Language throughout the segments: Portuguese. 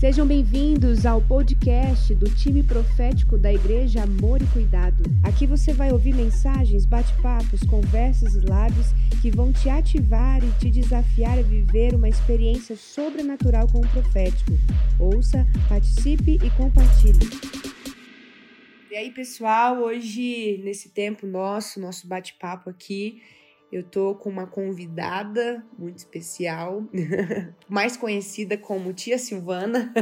Sejam bem-vindos ao podcast do time profético da Igreja Amor e Cuidado. Aqui você vai ouvir mensagens, bate-papos, conversas e lives que vão te ativar e te desafiar a viver uma experiência sobrenatural com o profético. Ouça, participe e compartilhe. E aí, pessoal, hoje, nesse tempo nosso, nosso bate-papo aqui, eu tô com uma convidada muito especial, mais conhecida como Tia Silvana.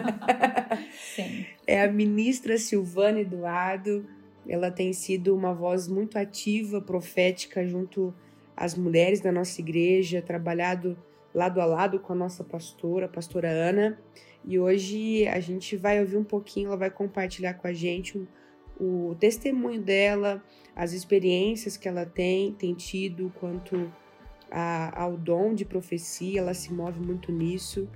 Sim. É a ministra Silvana Eduardo. Ela tem sido uma voz muito ativa, profética, junto às mulheres da nossa igreja, trabalhado lado a lado com a nossa pastora, a pastora Ana. E hoje a gente vai ouvir um pouquinho, ela vai compartilhar com a gente o, o testemunho dela, as experiências que ela tem, tem tido quanto a, ao dom de profecia, ela se move muito nisso.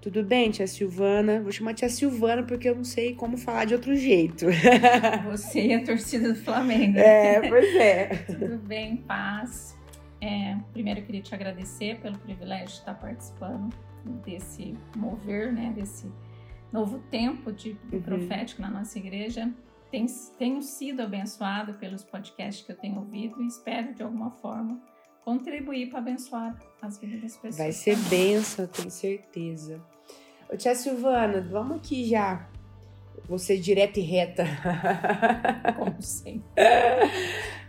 Tudo bem, tia Silvana? Vou chamar tia Silvana porque eu não sei como falar de outro jeito. Você e a torcida do Flamengo. É, pois é. Tudo bem, paz. É, primeiro eu queria te agradecer pelo privilégio de estar participando desse mover, né, desse novo tempo de uhum. profético na nossa igreja tenho, sido abençoada pelos podcasts que eu tenho ouvido e espero de alguma forma contribuir para abençoar as vidas das pessoas. Vai ser benção, tenho certeza. Ô, tia Silvana, vamos aqui já. Você direta e reta. Como sempre.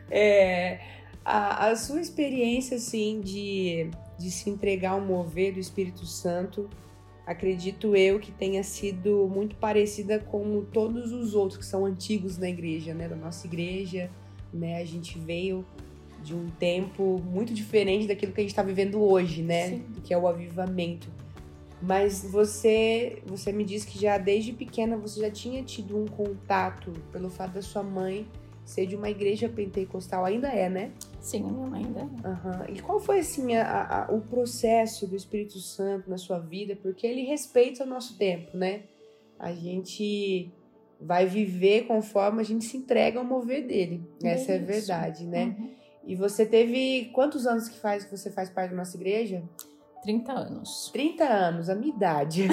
É, a, a, sua experiência, assim, de, de se entregar ao mover do Espírito Santo acredito eu que tenha sido muito parecida com todos os outros que são antigos na igreja, né, da nossa igreja, né? A gente veio de um tempo muito diferente daquilo que a gente está vivendo hoje, né? Sim. Que é o avivamento. Mas você, você me disse que já desde pequena você já tinha tido um contato pelo fato da sua mãe ser de uma igreja pentecostal, ainda é, né? Sim, a minha mãe ainda. Uhum. E qual foi, assim, a, a, o processo do Espírito Santo na sua vida? Porque ele respeita o nosso tempo, né? A gente vai viver conforme a gente se entrega ao mover dele. Essa é, é a verdade, né? Uhum. E você teve quantos anos que faz que você faz parte da nossa igreja? 30 anos. 30 anos, a minha idade.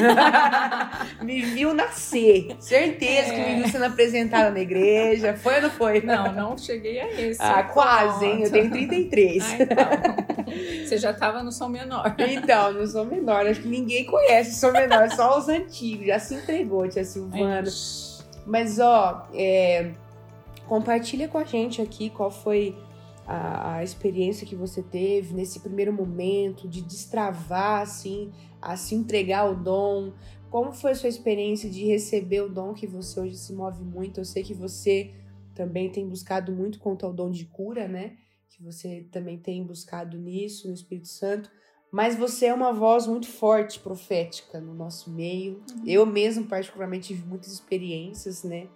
me viu nascer. Certeza é. que me viu sendo apresentada na igreja. Foi ou não foi? Não, não cheguei a esse. Ah, quase, hein? Eu tenho 33. Ah, então. Você já estava no som menor. Então, no som menor. Acho que ninguém conhece o som menor, só os antigos. Já se entregou, tia Silvana. Mas, ó, é, compartilha com a gente aqui qual foi a, a, experiência que você teve nesse primeiro momento de destravar, assim, a se entregar ao dom. Como foi a sua experiência de receber o dom que você hoje se move muito? Eu sei que você também tem buscado muito quanto ao dom de cura, né? Que você também tem buscado nisso, no Espírito Santo. Mas você é uma voz muito forte, profética no nosso meio. Uhum. Eu mesmo, particularmente, tive muitas experiências, né?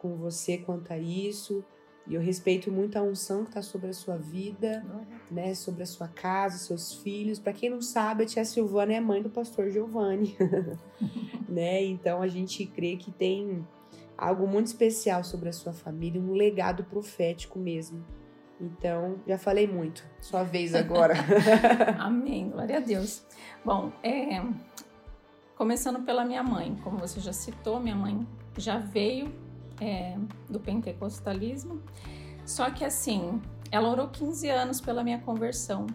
Com você quanto a isso. E eu respeito muito a unção que está sobre a sua vida, né, sobre a sua casa, seus filhos. Para quem não sabe, a tia Silvana é mãe do pastor Giovanni, né? Então a gente crê que tem algo muito especial sobre a sua família, um legado profético mesmo. Então, já falei muito. Sua vez agora. Amém. Glória a Deus. Bom, é, começando pela minha mãe, como você já citou, minha mãe já veio é, do pentecostalismo. Só que assim, ela orou 15 anos pela minha conversão.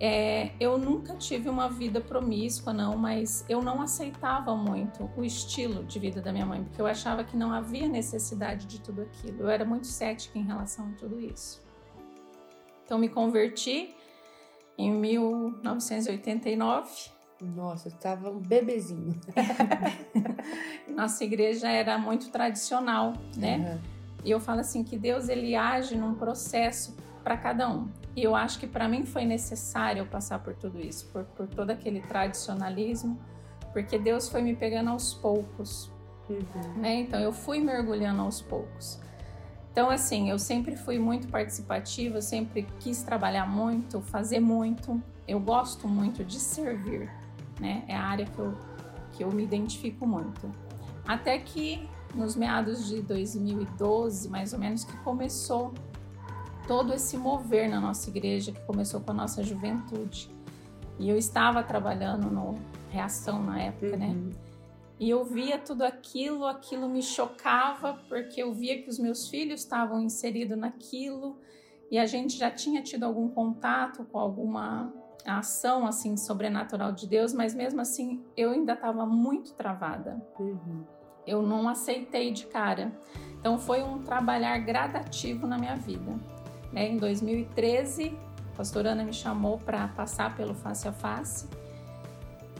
É, eu nunca tive uma vida promíscua, não, mas eu não aceitava muito o estilo de vida da minha mãe, porque eu achava que não havia necessidade de tudo aquilo. Eu era muito cética em relação a tudo isso. Então, me converti em 1989 nossa, estava um bebezinho. Nossa igreja era muito tradicional, né? Uhum. E eu falo assim que Deus ele age num processo para cada um. E eu acho que para mim foi necessário eu passar por tudo isso, por, por todo aquele tradicionalismo, porque Deus foi me pegando aos poucos, uhum. né? Então eu fui mergulhando aos poucos. Então, assim, eu sempre fui muito participativa, sempre quis trabalhar muito, fazer muito. Eu gosto muito de servir né? É a área que eu, que eu me identifico muito. Até que nos meados de 2012, mais ou menos, que começou todo esse mover na nossa igreja, que começou com a nossa juventude. E eu estava trabalhando no Reação na época, né? uhum. né? E eu via tudo aquilo, aquilo me chocava, porque eu via que os meus filhos estavam inseridos naquilo, e a gente já tinha tido algum contato com alguma ação assim sobrenatural de Deus, mas mesmo assim eu ainda estava muito travada. Uhum. Eu não aceitei de cara. Então foi um trabalhar gradativo na minha vida. Né? Em 2013, a pastora Ana me chamou para passar pelo face a face.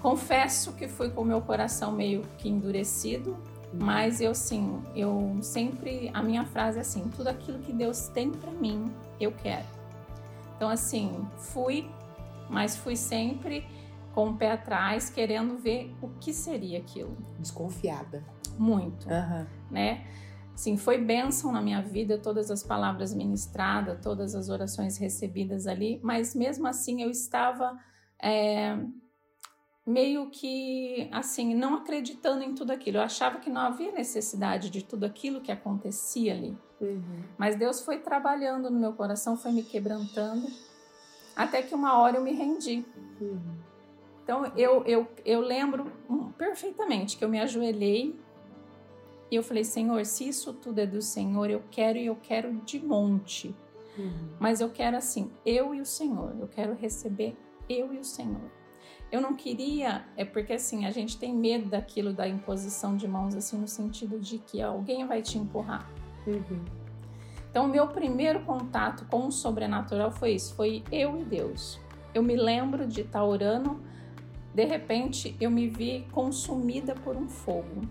Confesso que fui com o meu coração meio que endurecido, uhum. mas eu sim, eu sempre a minha frase é assim: tudo aquilo que Deus tem para mim, eu quero. Então assim, fui mas fui sempre com o pé atrás, querendo ver o que seria aquilo. Desconfiada. Muito, uhum. né? Sim, foi bênção na minha vida, todas as palavras ministradas, todas as orações recebidas ali, mas mesmo assim eu estava é, meio que, assim, não acreditando em tudo aquilo. Eu achava que não havia necessidade de tudo aquilo que acontecia ali. Uhum. Mas Deus foi trabalhando no meu coração, foi me quebrantando até que uma hora eu me rendi. Uhum. Então eu, eu, eu lembro perfeitamente que eu me ajoelhei e eu falei: Senhor, se isso tudo é do Senhor, eu quero e eu quero de monte. Uhum. Mas eu quero assim, eu e o Senhor. Eu quero receber eu e o Senhor. Eu não queria, é porque assim, a gente tem medo daquilo da imposição de mãos, assim, no sentido de que alguém vai te empurrar. Uhum. Então, o meu primeiro contato com o sobrenatural foi isso, foi eu e Deus. Eu me lembro de estar orando, de repente eu me vi consumida por um fogo.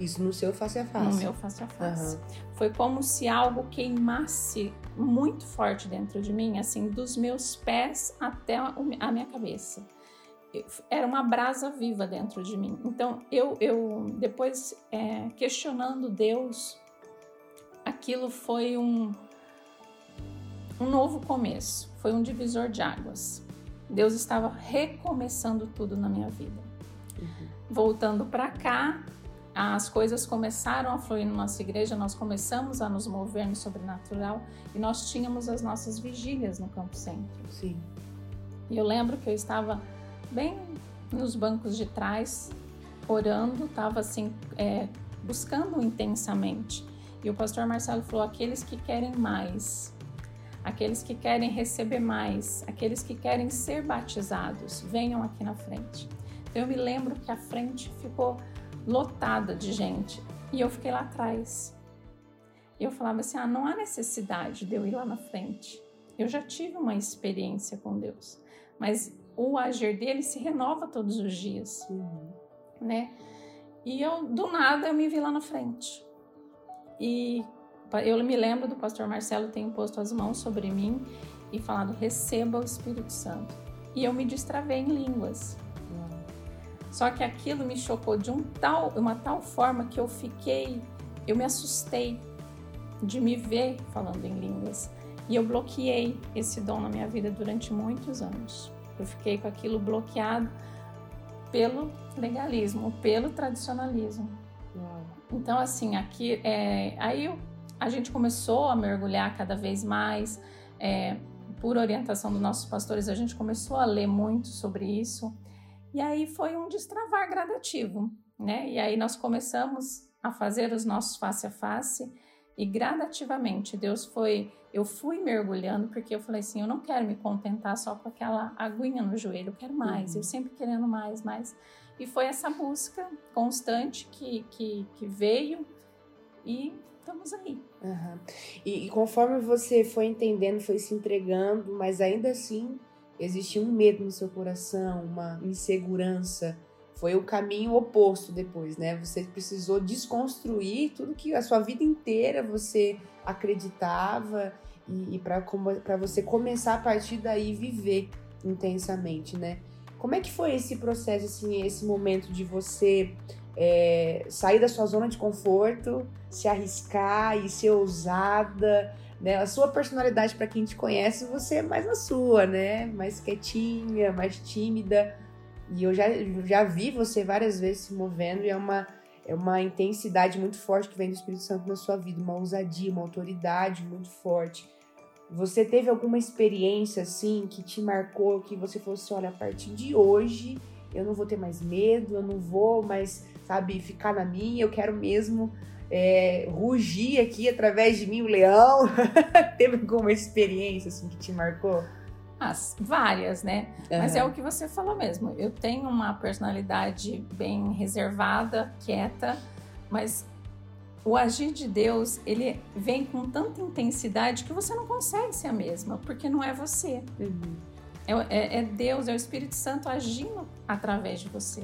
Isso no seu face a face? No meu face a face. Uhum. Foi como se algo queimasse muito forte dentro de mim, assim, dos meus pés até a minha cabeça. Era uma brasa viva dentro de mim. Então, eu, eu depois, é, questionando Deus, aquilo foi um, um novo começo, foi um divisor de águas. Deus estava recomeçando tudo na minha vida. Uhum. Voltando para cá, as coisas começaram a fluir na nossa igreja, nós começamos a nos mover no sobrenatural e nós tínhamos as nossas vigílias no Campo Centro. Sim. E eu lembro que eu estava bem nos bancos de trás, orando, estava assim, é, buscando intensamente. E o pastor Marcelo falou: aqueles que querem mais, aqueles que querem receber mais, aqueles que querem ser batizados, venham aqui na frente. Então eu me lembro que a frente ficou lotada de gente e eu fiquei lá atrás. E eu falava assim: ah, não há necessidade de eu ir lá na frente. Eu já tive uma experiência com Deus, mas o agir dele se renova todos os dias, uhum. né? E eu do nada eu me vi lá na frente. E eu me lembro do pastor Marcelo ter imposto as mãos sobre mim e falado: receba o Espírito Santo. E eu me destravei em línguas. Só que aquilo me chocou de um tal, uma tal forma que eu fiquei, eu me assustei de me ver falando em línguas. E eu bloqueei esse dom na minha vida durante muitos anos. Eu fiquei com aquilo bloqueado pelo legalismo, pelo tradicionalismo. Então, assim, aqui, é, aí a gente começou a mergulhar cada vez mais, é, por orientação dos nossos pastores, a gente começou a ler muito sobre isso, e aí foi um destravar gradativo, né? E aí nós começamos a fazer os nossos face a face, e gradativamente Deus foi, eu fui mergulhando, porque eu falei assim: eu não quero me contentar só com aquela aguinha no joelho, eu quero mais, uhum. eu sempre querendo mais, mais. E foi essa busca constante que, que, que veio e estamos aí. Uhum. E, e, conforme você foi entendendo, foi se entregando, mas ainda assim existia um medo no seu coração, uma insegurança. Foi o caminho oposto depois, né? Você precisou desconstruir tudo que a sua vida inteira você acreditava e, e para você começar a partir daí viver intensamente, né? Como é que foi esse processo, assim, esse momento de você é, sair da sua zona de conforto, se arriscar e ser ousada, né? A sua personalidade, para quem te conhece, você é mais na sua, né? Mais quietinha, mais tímida. E eu já, já vi você várias vezes se movendo e é uma, é uma intensidade muito forte que vem do Espírito Santo na sua vida, uma ousadia, uma autoridade muito forte. Você teve alguma experiência assim que te marcou, que você falou assim, olha, a partir de hoje eu não vou ter mais medo, eu não vou mais sabe, ficar na minha, eu quero mesmo é, rugir aqui através de mim o leão. Teve alguma experiência assim que te marcou? As várias, né? Uhum. Mas é o que você falou mesmo. Eu tenho uma personalidade bem reservada, quieta, mas o agir de Deus, ele vem com tanta intensidade que você não consegue ser a mesma, porque não é você. Uhum. É, é, é, Deus, é o Espírito Santo agindo através de você.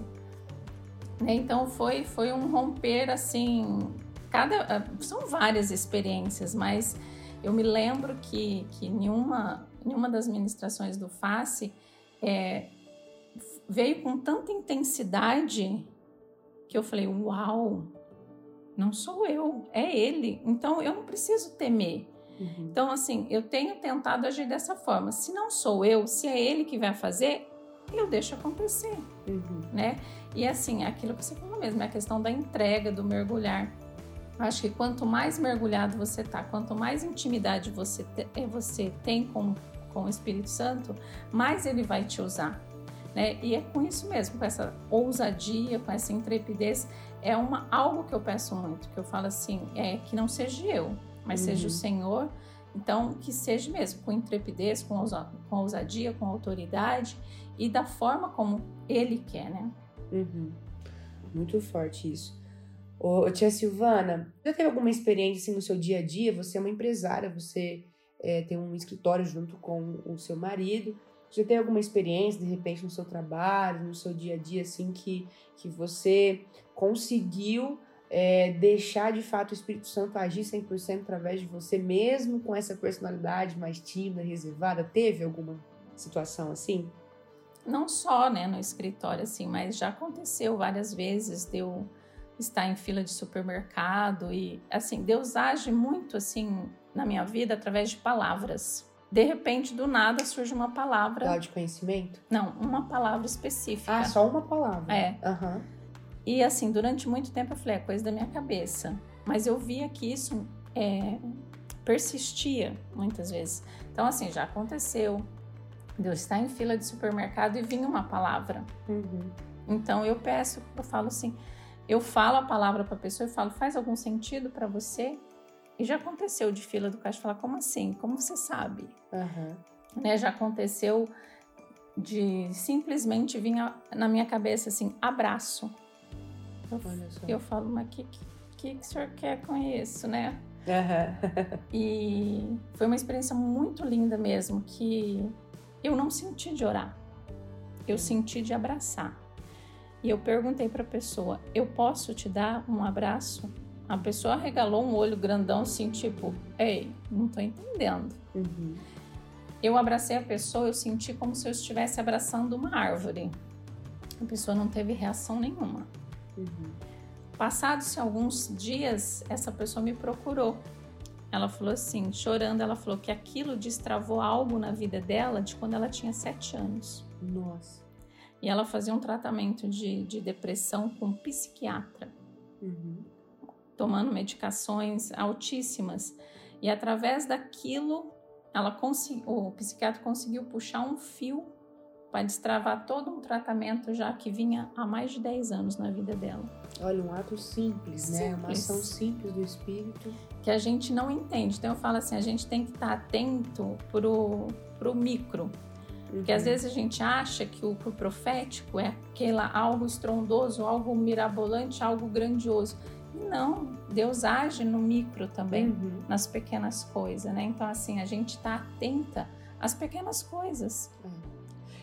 Né? Então foi, foi um romper assim. Cada, ah, são várias experiências, mas eu me lembro que, que nenhuma, nenhuma das ministrações do Face é, veio com tanta intensidade que eu falei: Uau, não sou eu, é ele. Então eu não preciso temer. Uhum. Então, assim, eu tenho tentado agir dessa forma. Se não sou eu, se é ele que vai fazer, eu deixo acontecer, uhum. né? E assim, aquilo que você falou mesmo, é a questão da entrega, do mergulhar. Eu acho que quanto mais mergulhado você tá, quanto mais intimidade você, te, eh, você tem com, com o Espírito Santo, mais ele vai te usar. Né? E é com isso mesmo, com essa ousadia, com essa intrepidez, é uma algo que eu peço muito, que eu falo assim, é que não seja eu, mas uhum. seja o Senhor. Então, que seja mesmo com intrepidez, com, ousa, com ousadia, com autoridade e da forma como Ele quer, né? Uhum. Muito forte isso. Ô, tia Silvana, já teve alguma experiência assim, no seu dia a dia? Você é uma empresária, você é, tem um escritório junto com o seu marido. Já tem alguma experiência, de repente, no seu trabalho, no seu dia a dia, assim, que, que você conseguiu é, deixar de fato o Espírito Santo agir 100% através de você, mesmo com essa personalidade mais tímida, reservada? Teve alguma situação assim? Não só né, no escritório, assim, mas já aconteceu várias vezes de eu estar em fila de supermercado e, assim, Deus age muito, assim, na minha vida através de palavras. De repente, do nada, surge uma palavra. de conhecimento? Não, uma palavra específica. Ah, só uma palavra? É. Aham. Uhum. E assim, durante muito tempo eu falei, é coisa da minha cabeça. Mas eu via que isso é, persistia muitas vezes. Então, assim, já aconteceu. Deus está em fila de supermercado e vinha uma palavra. Uhum. Então eu peço, eu falo assim, eu falo a palavra para a pessoa e falo, faz algum sentido para você? E já aconteceu de fila do caixa falar, como assim? Como você sabe? Uhum. Né, já aconteceu de simplesmente vir na minha cabeça assim, abraço. Eu, eu falo, mas o que, que, que, o senhor quer com isso, né? Uhum. e foi uma experiência muito linda mesmo, que eu não senti de orar, eu senti de abraçar. E eu perguntei para a pessoa: eu posso te dar um abraço? A pessoa regalou um olho grandão, assim, tipo, ei, não tô entendendo. Uhum. Eu abracei a pessoa, eu senti como se eu estivesse abraçando uma árvore. A pessoa não teve reação nenhuma. Uhum. Passados alguns dias, essa pessoa me procurou. Ela falou assim, chorando, ela falou que aquilo destravou algo na vida dela de quando ela tinha sete anos. Nossa. E ela fazia um tratamento de, de depressão com psiquiatra, uhum. tomando medicações altíssimas. E através daquilo, ela o psiquiatra conseguiu puxar um fio para destravar todo um tratamento já que vinha há mais de 10 anos na vida dela. Olha, um ato simples, simples. né? Uma ação simples do espírito. Que a gente não entende. Então eu falo assim, a gente tem que estar atento pro, pro micro. Uhum. Porque às vezes a gente acha que o, o profético é aquela algo estrondoso, algo mirabolante, algo grandioso. E não, Deus age no micro também, uhum. nas pequenas coisas, né? Então assim, a gente está atenta às pequenas coisas. Uhum.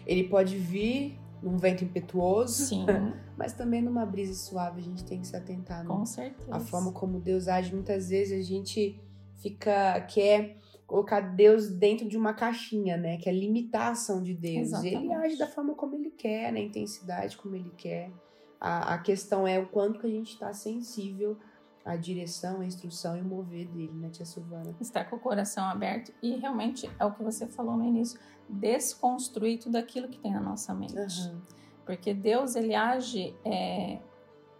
Ele pode vir num vento impetuoso, Sim. mas também numa brisa suave. A gente tem que se atentar. Com certeza. A forma como Deus age. Muitas vezes a gente fica quer colocar Deus dentro de uma caixinha, né? Que é limitar a ação de Deus. Exatamente. Ele age da forma como ele quer, na intensidade como ele quer. A, a questão é o quanto que a gente está sensível a direção, a instrução e o mover dele, né, tia Silvana? Estar com o coração aberto e realmente é o que você falou no início, desconstruir tudo aquilo que tem na nossa mente. Uhum. Porque Deus, ele age, é,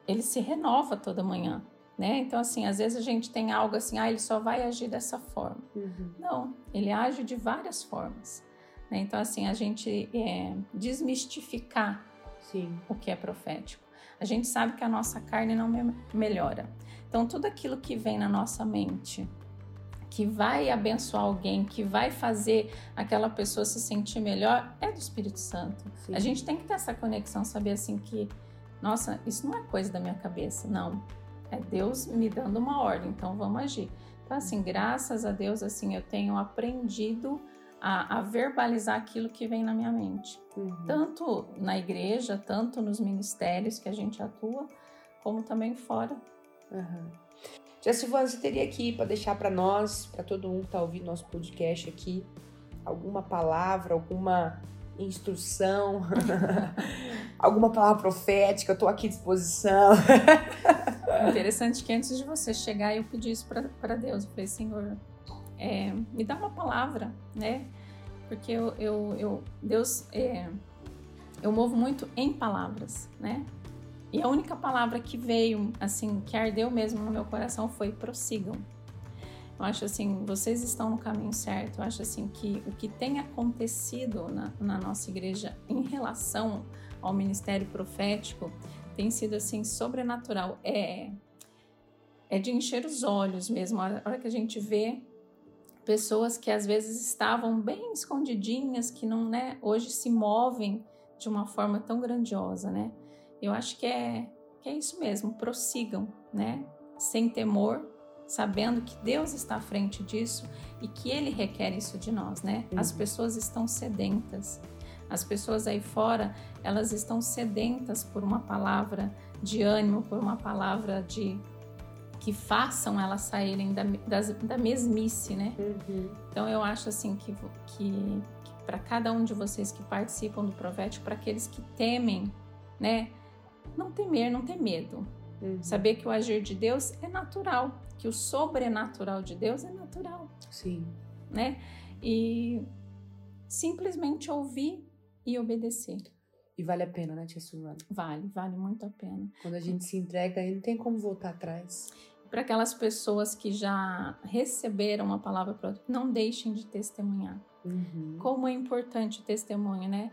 ele se renova toda manhã. Né? Então, assim, às vezes a gente tem algo assim, ah, ele só vai agir dessa forma. Uhum. Não, ele age de várias formas. Né? Então, assim, a gente é, desmistificar Sim. o que é profético. A gente sabe que a nossa carne não me melhora. Então, tudo aquilo que vem na nossa mente, que vai abençoar alguém, que vai fazer aquela pessoa se sentir melhor, é do Espírito Santo. Sim. A gente tem que ter essa conexão, saber assim que, nossa, isso não é coisa da minha cabeça, não. É Deus me dando uma ordem, então vamos agir. Então, assim, graças a Deus, assim, eu tenho aprendido a, a verbalizar aquilo que vem na minha mente. Uhum. Tanto na igreja, tanto nos ministérios que a gente atua, como também fora. Uhum. Já Silvana, você teria aqui para deixar para nós, para todo mundo que está ouvindo nosso podcast aqui, alguma palavra, alguma instrução, alguma palavra profética? Eu estou aqui à disposição. Interessante que antes de você chegar, eu pedi isso para Deus. Eu falei, Senhor, é, me dá uma palavra, né? Porque eu, eu, eu Deus, é, eu movo muito em palavras, né? E a única palavra que veio, assim, que ardeu mesmo no meu coração foi prossigam. Eu acho assim, vocês estão no caminho certo. Eu acho assim que o que tem acontecido na, na nossa igreja em relação ao ministério profético tem sido assim sobrenatural. É é de encher os olhos mesmo. A hora que a gente vê pessoas que às vezes estavam bem escondidinhas, que não, né, hoje se movem de uma forma tão grandiosa, né? Eu acho que é, que é isso mesmo, prossigam, né? Sem temor, sabendo que Deus está à frente disso e que Ele requer isso de nós, né? As pessoas estão sedentas. As pessoas aí fora, elas estão sedentas por uma palavra de ânimo, por uma palavra de que façam elas saírem da, das, da mesmice, né? Uhum. Então eu acho assim que, que, que para cada um de vocês que participam do profético, para aqueles que temem, né? não temer, não ter medo. Uhum. Saber que o agir de Deus é natural, que o sobrenatural de Deus é natural. Sim. Né? E simplesmente ouvir e obedecer. E vale a pena, né, Tia Silvana? Vale, vale muito a pena. Quando a gente se entrega, aí não tem como voltar atrás. Para aquelas pessoas que já receberam uma palavra, não deixem de testemunhar. Uhum. Como é importante o testemunho, né?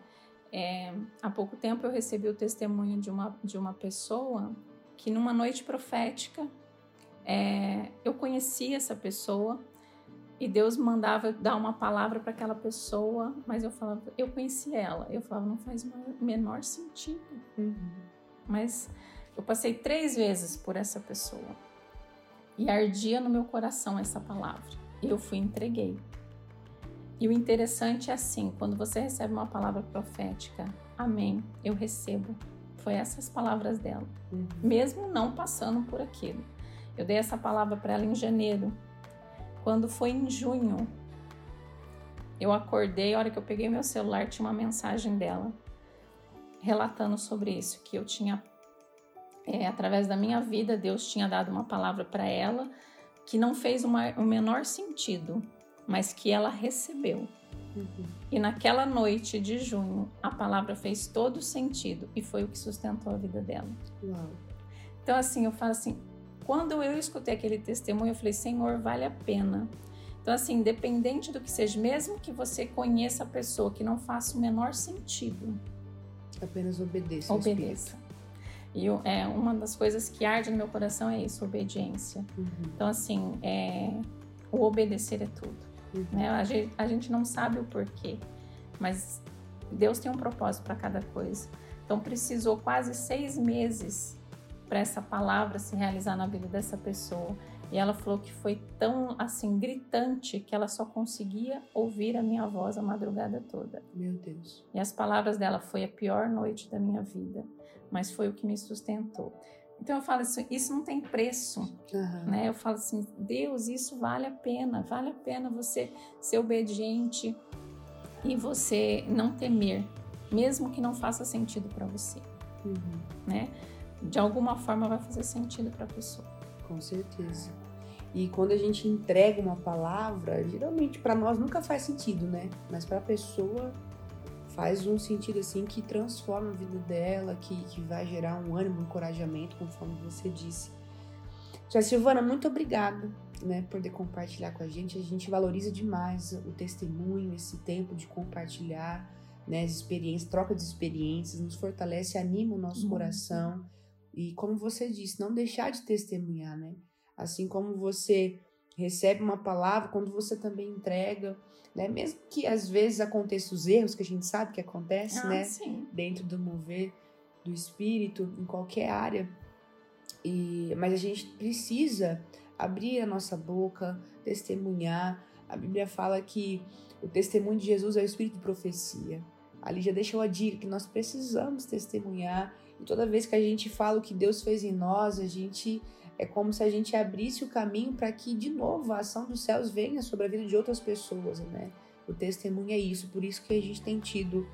É, há pouco tempo eu recebi o testemunho de uma, de uma pessoa que numa noite profética é, eu conhecia essa pessoa e Deus mandava dar uma palavra para aquela pessoa, mas eu falava, eu conheci ela, eu falava, não faz o menor sentido. Uhum. Mas eu passei três vezes por essa pessoa e ardia no meu coração essa palavra. E eu fui entreguei. E o interessante é assim, quando você recebe uma palavra profética, amém, eu recebo. Foi essas palavras dela, uhum. mesmo não passando por aquilo. Eu dei essa palavra para ela em janeiro. Quando foi em junho, eu acordei, a hora que eu peguei meu celular, tinha uma mensagem dela relatando sobre isso, que eu tinha, é, através da minha vida, Deus tinha dado uma palavra para ela que não fez uma, o menor sentido, mas que ela recebeu. Uhum. E naquela noite de junho, a palavra fez todo sentido e foi o que sustentou a vida dela. Uau. Então, assim, eu falo assim: quando eu escutei aquele testemunho, eu falei, Senhor, vale a pena. Então, assim, independente do que seja, mesmo que você conheça a pessoa, que não faça o menor sentido, apenas obedeça. Obedeça. E é, uma das coisas que arde no meu coração é isso, obediência. Uhum. Então, assim, é, o obedecer é tudo. Uhum. Né? A, gente, a gente não sabe o porquê, mas Deus tem um propósito para cada coisa. Então precisou quase seis meses para essa palavra se realizar na vida dessa pessoa. E ela falou que foi tão assim gritante que ela só conseguia ouvir a minha voz a madrugada toda. Meu Deus. E as palavras dela foi a pior noite da minha vida, mas foi o que me sustentou. Então eu falo assim, isso não tem preço, uhum. né? Eu falo assim, Deus, isso vale a pena, vale a pena você ser obediente e você não temer, mesmo que não faça sentido para você, uhum. né? De alguma forma vai fazer sentido para a pessoa. Com certeza. E quando a gente entrega uma palavra, geralmente para nós nunca faz sentido, né? Mas para a pessoa faz um sentido assim que transforma a vida dela, que, que vai gerar um ânimo, um encorajamento, conforme você disse. Já Silvana, muito obrigada, né, por poder compartilhar com a gente. A gente valoriza demais o testemunho, esse tempo de compartilhar, né, as experiências, troca de experiências, nos fortalece, anima o nosso uhum. coração E como você disse, não deixar de testemunhar, né? Assim como você recebe uma palavra, quando você também entrega, né? Mesmo que às vezes aconteçam os erros que a gente sabe que acontece, ah, né? Sim. Dentro do mover do espírito, em qualquer área. E, mas a gente precisa abrir a nossa boca, testemunhar. A Bíblia fala que o testemunho de Jesus é o espírito de profecia. Ali já deixou a dica que nós precisamos testemunhar. E toda vez que a gente fala o que Deus fez em nós, a gente é como se a gente abrisse o caminho para que de novo a ação dos céus venha sobre a vida de outras pessoas, né? O testemunho é isso, por isso que a gente tem tido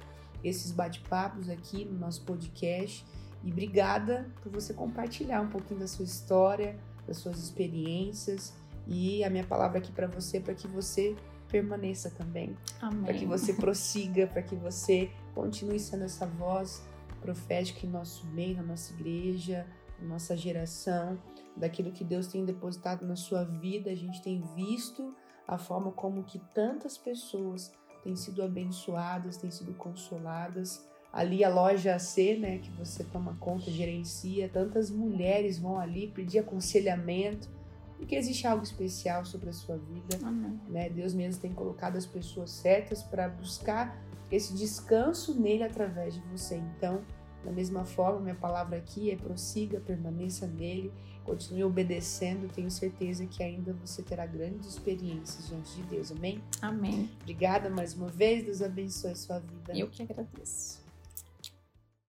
esses bate-papos aqui no nosso podcast. E obrigada por você compartilhar um pouquinho da sua história, das suas experiências. E a minha palavra aqui para você, para que você permaneça também. Para que você prossiga, para que você continue sendo essa voz profética em nosso meio, na nossa igreja, na nossa geração, daquilo que Deus tem depositado na sua vida. A gente tem visto a forma como que tantas pessoas têm sido abençoadas, têm sido consoladas. Ali a loja C, né, que você toma conta, gerencia, tantas mulheres vão ali pedir aconselhamento porque existe algo especial sobre a sua vida. Amém. Né? Deus mesmo tem colocado as pessoas certas para buscar esse descanso nele através de você. Então, da mesma forma, minha palavra aqui é prossiga, permaneça nele, continue obedecendo. Tenho certeza que ainda você terá grandes experiências diante de Deus. Amém? Amém. Obrigada mais uma vez. Deus abençoe a sua vida. Eu que agradeço.